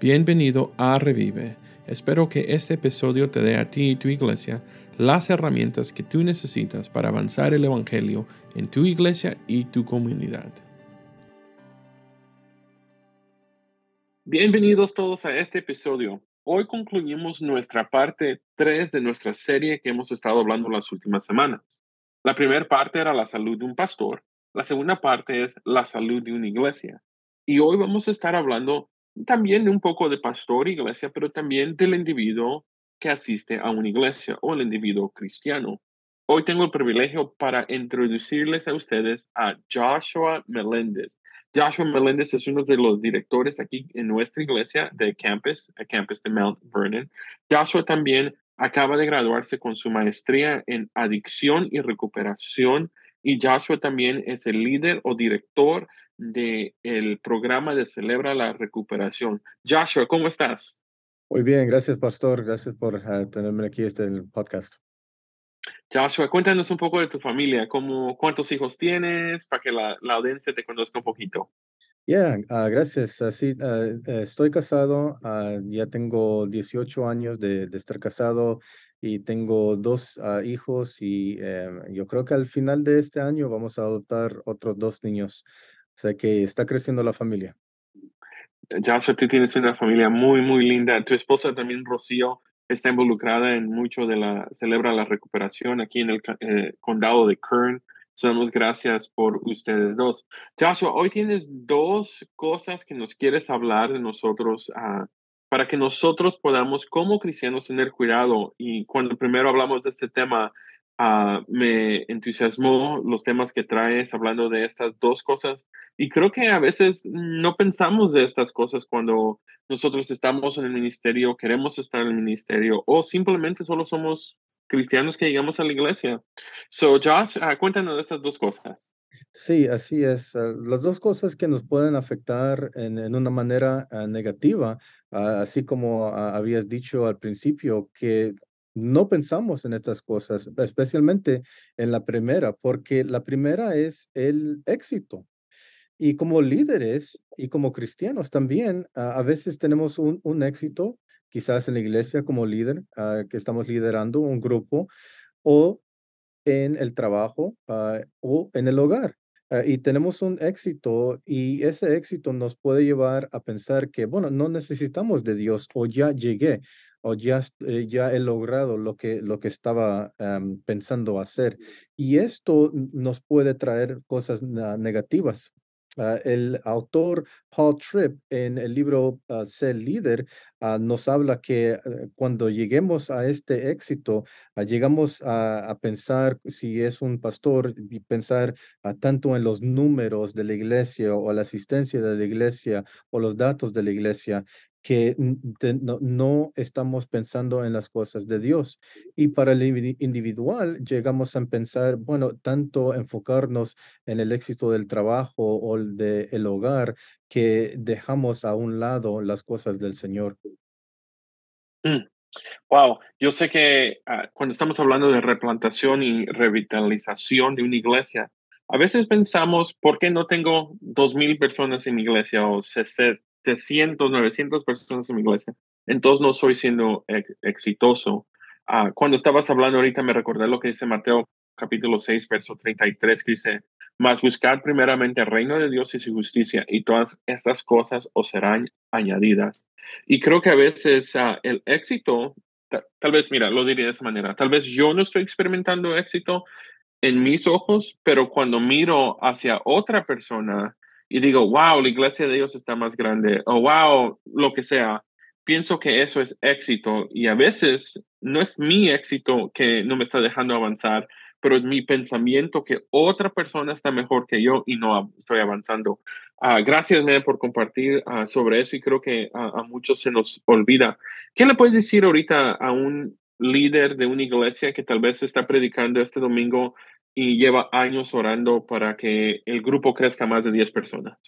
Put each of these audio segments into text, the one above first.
Bienvenido a Revive. Espero que este episodio te dé a ti y tu iglesia las herramientas que tú necesitas para avanzar el Evangelio en tu iglesia y tu comunidad. Bienvenidos todos a este episodio. Hoy concluimos nuestra parte 3 de nuestra serie que hemos estado hablando las últimas semanas. La primera parte era la salud de un pastor, la segunda parte es la salud de una iglesia. Y hoy vamos a estar hablando también un poco de pastor, iglesia, pero también del individuo que asiste a una iglesia o el individuo cristiano. Hoy tengo el privilegio para introducirles a ustedes a Joshua Meléndez. Joshua Meléndez es uno de los directores aquí en nuestra iglesia de campus, el campus de Mount Vernon. Joshua también acaba de graduarse con su maestría en adicción y recuperación y Joshua también es el líder o director del el programa de Celebra la Recuperación. Joshua, ¿cómo estás? Muy bien, gracias, Pastor. Gracias por uh, tenerme aquí este en el podcast. Joshua, cuéntanos un poco de tu familia, cómo, cuántos hijos tienes, para que la, la audiencia te conozca un poquito. Yeah, uh, gracias. Así, uh, estoy casado, ya tengo 18 años de, de, estar casado y tengo dos hijos y em, yo creo que al final de este año vamos a adoptar otros dos niños. O sea que está creciendo la familia. Joshua, tú tienes una familia muy, muy linda. Tu esposa también, Rocío, está involucrada en mucho de la, celebra la recuperación aquí en el eh, condado de Kern. Damos gracias por ustedes dos. Joshua, hoy tienes dos cosas que nos quieres hablar de nosotros uh, para que nosotros podamos como cristianos tener cuidado. Y cuando primero hablamos de este tema, Uh, me entusiasmó los temas que traes hablando de estas dos cosas. Y creo que a veces no pensamos de estas cosas cuando nosotros estamos en el ministerio, queremos estar en el ministerio o simplemente solo somos cristianos que llegamos a la iglesia. So, Josh, uh, cuéntanos de estas dos cosas. Sí, así es. Uh, las dos cosas que nos pueden afectar en una manera negativa, así como habías dicho al principio, que no pensamos en estas cosas, especialmente en la primera, porque la primera es el éxito. Y como líderes y como cristianos también, a veces tenemos un, éxito, quizás en la iglesia como líder, uh, que estamos liderando un grupo, o en el trabajo uh, o en el hogar. Uh, y tenemos un éxito y ese éxito nos puede llevar a pensar que, bueno, no necesitamos de Dios o ya llegué o ya, eh, ya he logrado lo que, lo que estaba um, pensando hacer. Y esto nos puede traer cosas negativas. Uh, el autor Paul Tripp en el libro uh, Ser líder uh, nos habla que cuando lleguemos a este éxito, llegamos a, a, pensar si es un pastor y pensar tanto en los números de la iglesia o la asistencia de la iglesia o los datos de la iglesia que no, estamos pensando en las cosas de Dios. Y para el individual llegamos a pensar, bueno, tanto enfocarnos en el éxito del trabajo o el hogar que dejamos a un lado las cosas del Señor. Wow, mm. yo sé que uh, cuando estamos hablando de replantación y revitalización de una iglesia, a veces pensamos, ¿por qué no tengo dos mil personas en mi iglesia o 700, 900 personas en mi iglesia. Entonces no soy siendo exitoso. Uh, cuando estabas hablando ahorita me recordé lo que dice Mateo capítulo 6, verso 33, que dice, mas buscad primeramente el reino de Dios y su justicia, y todas estas cosas os serán añadidas. Y creo que a veces uh, el éxito, tal vez, mira, lo diría de esa manera, tal vez yo no estoy experimentando éxito en mis ojos, pero cuando miro hacia otra persona, y digo, wow, la iglesia de Dios está más grande, o wow, lo que sea, pienso que eso es éxito y a veces no es mi éxito que no me está dejando avanzar, pero es mi pensamiento que otra persona está mejor que yo y no estoy avanzando. Uh, gracias, me por compartir uh, sobre eso y creo que a muchos se nos olvida. ¿Qué le puedes decir ahorita a un líder de una iglesia que tal vez está predicando este domingo y lleva años orando para que el grupo crezca más de 10 personas?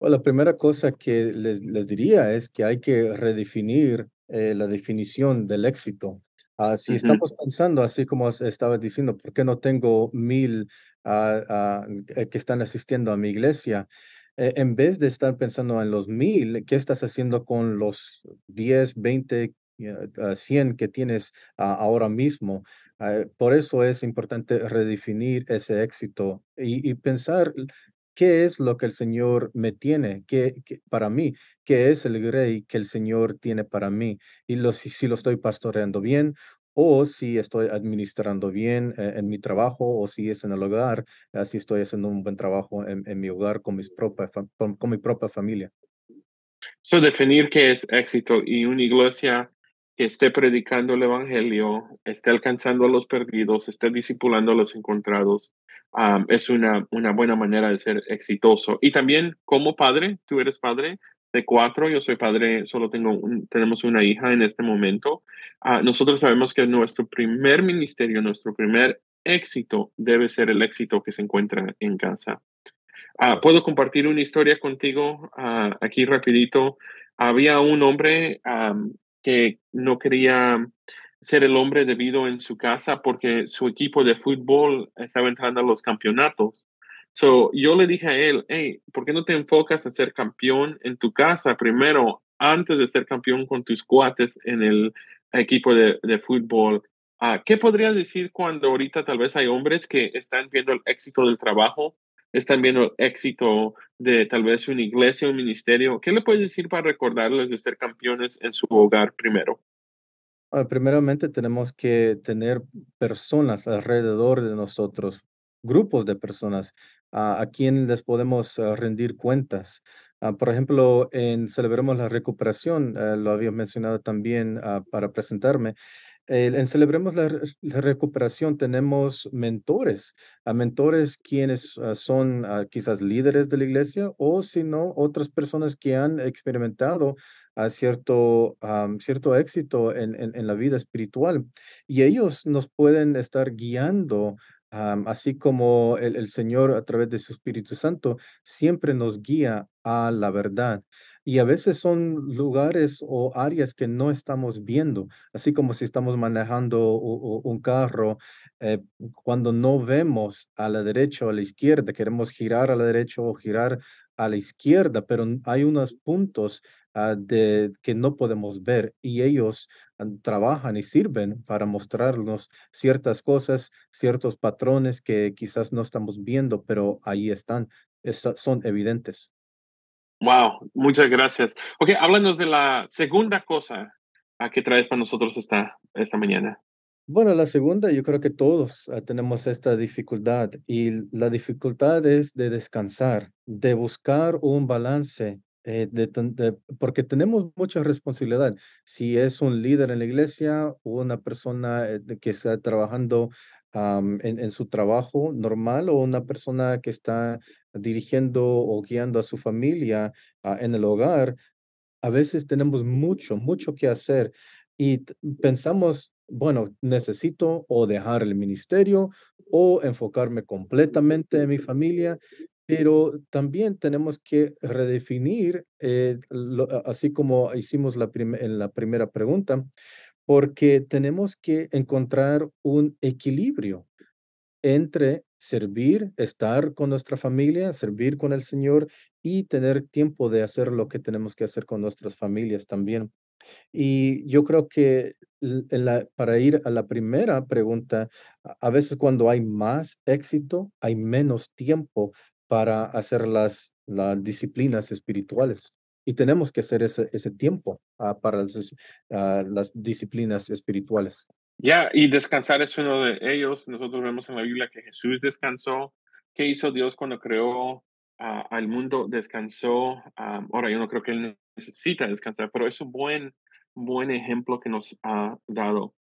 Bueno, la primera cosa que les, les diría es que hay que redefinir eh, la definición del éxito. Uh, si uh -huh. estamos pensando, así como estaba diciendo, ¿por qué no tengo mil uh, que están asistiendo a mi iglesia? eh, en vez de estar pensando en los mil, ¿qué estás haciendo con los 10, 20, eh, ah, 100 que tienes ahora mismo? Ah, por eso es importante redefinir ese éxito y, y pensar qué es lo que el Señor me tiene, qué, qué- para mí, qué es el rey que el Señor tiene para mí y lo, si, si lo estoy pastoreando bien o si estoy administrando bien eh, en mi trabajo o si es en el hogar Así estoy haciendo un buen trabajo en, en mi hogar con, mis propia fam- con, con mi propia familia. So, definir qué es éxito y una iglesia que esté predicando el evangelio, esté alcanzando a los perdidos, esté discipulando a los encontrados, es una, una buena manera de ser exitoso. Y también como padre, tú eres padre de cuatro, yo soy padre, solo tengo un- tenemos una hija en este momento. Ah, nosotros sabemos que nuestro primer ministerio, nuestro primer éxito debe ser el éxito que se encuentra en casa. Ah, puedo compartir una historia contigo ah, aquí rapidito. Había un hombre que no quería ser el hombre debido en su casa porque su equipo de fútbol estaba entrando a los campeonatos. So, yo le dije a él, hey, ¿por qué no te enfocas en ser campeón en tu casa primero antes de ser campeón con tus cuates en el equipo de, fútbol? Ah, ¿Qué podrías decir cuando ahorita tal vez hay hombres que están viendo el éxito del trabajo es también el éxito de tal vez una iglesia, un ministerio. ¿Qué le puedes decir para recordarles de ser campeones en su hogar primero? Ah, primeramente tenemos que tener personas alrededor de nosotros, grupos de personas a, a les podemos ah, rendir cuentas. Ah, por ejemplo, en Celebremos la Recuperación, eh, lo había mencionado también ah, para presentarme, en Celebremos la, la Recuperación tenemos mentores, a mentores quienes son quizás líderes de la iglesia o si no, otras personas que han experimentado cierto, am, cierto éxito en, en, en la vida espiritual. Y ellos nos pueden estar guiando, así como el, el Señor a través de su Espíritu Santo siempre nos guía a la verdad. Y a veces son lugares o áreas que no estamos viendo, así como si estamos manejando un carro, eh, cuando no vemos a la derecha o a la izquierda, queremos girar a la derecha o girar a la izquierda, pero hay unos puntos ah, de que no podemos ver y ellos ah, trabajan y sirven para mostrarnos ciertas cosas, ciertos patrones que quizás no estamos viendo, pero ahí están, son evidentes. Wow, muchas gracias. Ok, háblanos de la segunda cosa a que traes para nosotros esta, esta mañana. Bueno, la segunda, yo creo que todos ah, tenemos esta dificultad y la dificultad es de descansar, de buscar un balance, eh, porque tenemos mucha responsabilidad. Si es un líder en la iglesia una persona eh, que está trabajando en, su trabajo normal o una persona que está dirigiendo o guiando a su familia ah, en el hogar, a veces tenemos mucho, mucho que hacer y pensamos, bueno, necesito o dejar el ministerio o enfocarme completamente en mi familia, pero también tenemos que redefinir, eh, así como hicimos la en la primera pregunta, porque tenemos que encontrar un equilibrio entre servir, estar con nuestra familia, servir con el Señor y tener tiempo de hacer lo que tenemos que hacer con nuestras familias también. Y yo creo que para ir a la primera pregunta, a veces cuando hay más éxito, hay menos tiempo para hacer las, las disciplinas espirituales. Y tenemos que hacer ese, ese tiempo ah, para ah, las disciplinas espirituales. Ya, y descansar es uno de ellos. Nosotros vemos en la Biblia que Jesús descansó. ¿Qué hizo Dios cuando creó al mundo? Descansó. Ah, ahora, yo no creo que Él necesita descansar, pero es un buen, buen ejemplo que nos ha dado.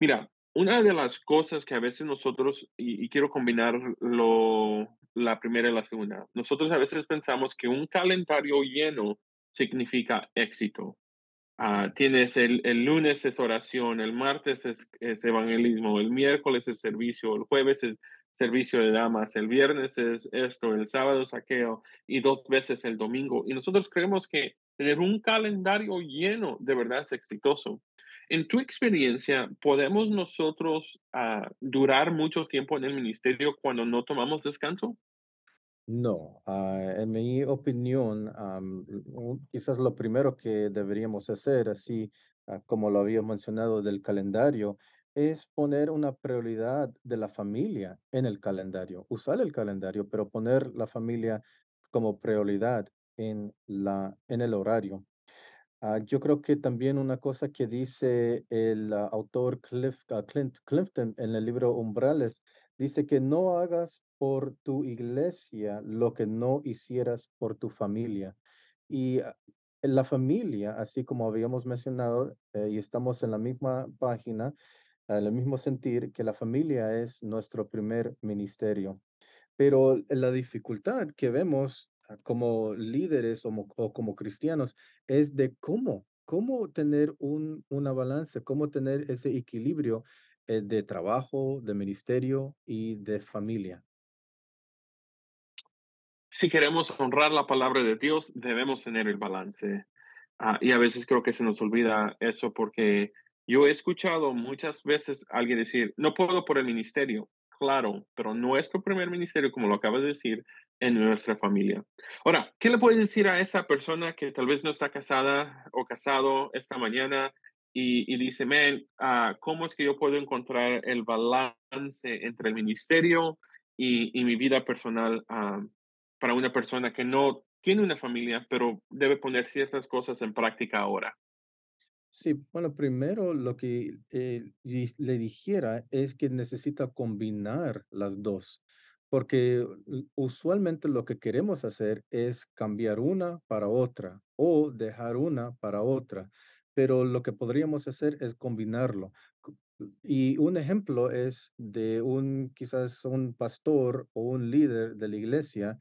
Mira, una de las cosas que a veces nosotros, y, quiero combinar lo, la primera y la segunda, nosotros a veces pensamos que un calendario lleno significa éxito. Ah, tienes el, el lunes es oración, el martes es, es evangelismo, el miércoles es servicio, el jueves es servicio de damas, el viernes es esto, el sábado saqueo y dos veces el domingo. Y nosotros creemos que tener un calendario lleno de verdad es exitoso. En tu experiencia, ¿podemos nosotros ah, durar mucho tiempo en el ministerio cuando no tomamos descanso? No, ah, en mi opinión, un- quizás lo primero que deberíamos hacer, así ah, como lo había mencionado del calendario, es poner una prioridad de la familia en el calendario. Usar el calendario, pero poner la familia como prioridad en la, en el horario. Ah, yo creo que también una cosa que dice el autor Cliff, ah, Clint Clifton en el libro Umbrales, dice que no hagas por tu iglesia lo que no hicieras por tu familia. Y ah, la familia, así como habíamos mencionado, eh, y estamos en la misma página, el mismo sentir, que la familia es nuestro primer ministerio. Pero la dificultad que vemos ah, como líderes o como cristianos es de cómo, cómo tener un, una balance, cómo tener ese equilibrio eh, de trabajo, de ministerio y de familia. Si queremos honrar la palabra de Dios, debemos tener el balance. Ah, y a veces creo que se nos olvida eso porque yo he escuchado muchas veces a alguien decir, no puedo por el ministerio. Claro, pero nuestro primer ministerio, como lo acabas de decir, en nuestra familia. Ahora, ¿qué le puedes decir a esa persona que tal vez no está casada o casado esta mañana y, y dice, man, ah, ¿cómo es que yo puedo encontrar el balance entre el ministerio y, y mi vida personal ah, para una persona que no tiene una familia, pero debe poner ciertas cosas en práctica ahora. Sí, bueno, primero lo que eh, le dijera es que necesita combinar las dos, porque usualmente lo que queremos hacer es cambiar una para otra o dejar una para otra, pero lo que podríamos hacer es combinarlo. Co- Y un ejemplo es de un, quizás un pastor o un líder de la iglesia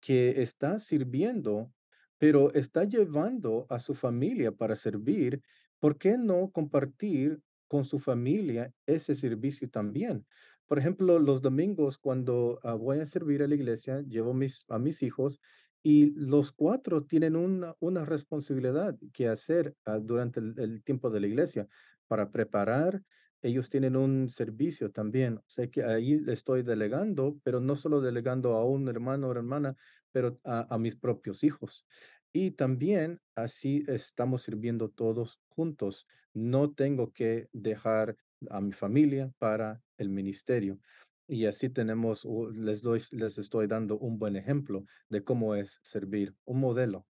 que está sirviendo, pero está llevando a su familia para servir, ¿por qué no compartir con su familia ese servicio también? Por ejemplo, los domingos cuando ah, voy a servir a la iglesia, llevo a mis hijos y los cuatro tienen una, una responsabilidad que hacer ah, durante el, tiempo de la iglesia para preparar. Ellos tienen un servicio también. Sé que ahí estoy delegando, pero no solo delegando a un hermano o hermana, pero a, a mis propios hijos. Y también así estamos sirviendo todos juntos. No tengo que dejar a mi familia para el ministerio. Y así tenemos, les doy, les estoy dando un buen ejemplo de cómo es servir, un modelo.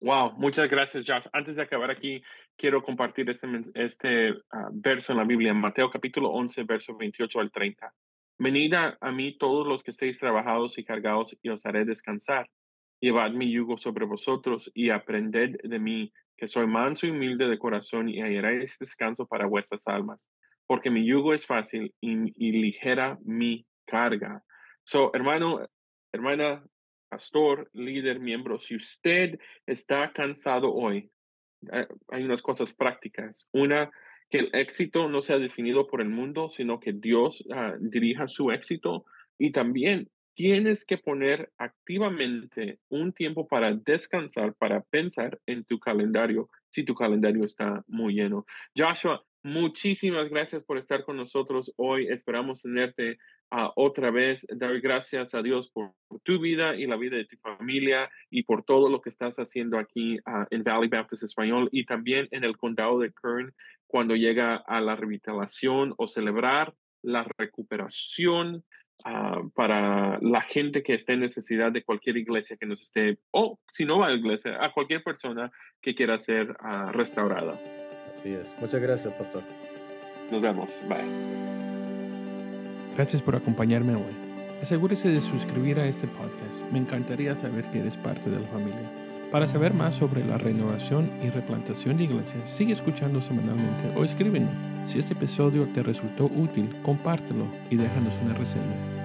Wow, muchas gracias, Josh. Antes de acabar aquí, quiero compartir este, este ah, verso en la Biblia, en Mateo capítulo 11, verso 28 al 30. Venid a mí todos los que estéis trabajados y cargados, y os haré descansar. Llevad mi yugo sobre vosotros y aprended de mí, que soy manso y humilde de corazón, y hallaréis descanso para vuestras almas, porque mi yugo es fácil y, y ligera mi carga. So, hermano, hermana, pastor, líder, miembro, si usted está cansado hoy, eh, hay unas cosas prácticas. Una, que el éxito no sea definido por el mundo, sino que Dios ah, dirija su éxito. Y también tienes que poner activamente un tiempo para descansar, para pensar en tu calendario, si tu calendario está muy lleno. Joshua, muchísimas gracias por estar con nosotros hoy. Esperamos tenerte ah, otra vez. Dar gracias a Dios por, por tu vida y la vida de tu familia y por todo lo que estás haciendo aquí ah, en Valley Baptist Español y también en el condado de Kern cuando llega a la revitalización o celebrar la recuperación ah, para la gente que esté en necesidad de cualquier iglesia que nos esté, o si no va a la iglesia, a cualquier persona que quiera ser ah, restaurada. Así es. Muchas gracias, pastor. Nos vemos. Bye. Gracias por acompañarme hoy. Asegúrese de suscribir a este podcast. Me encantaría saber que eres parte de la familia. Para saber más sobre la renovación y replantación de iglesias, sigue escuchando semanalmente o escríbenos. Si este episodio te resultó útil, compártelo y déjanos una reseña.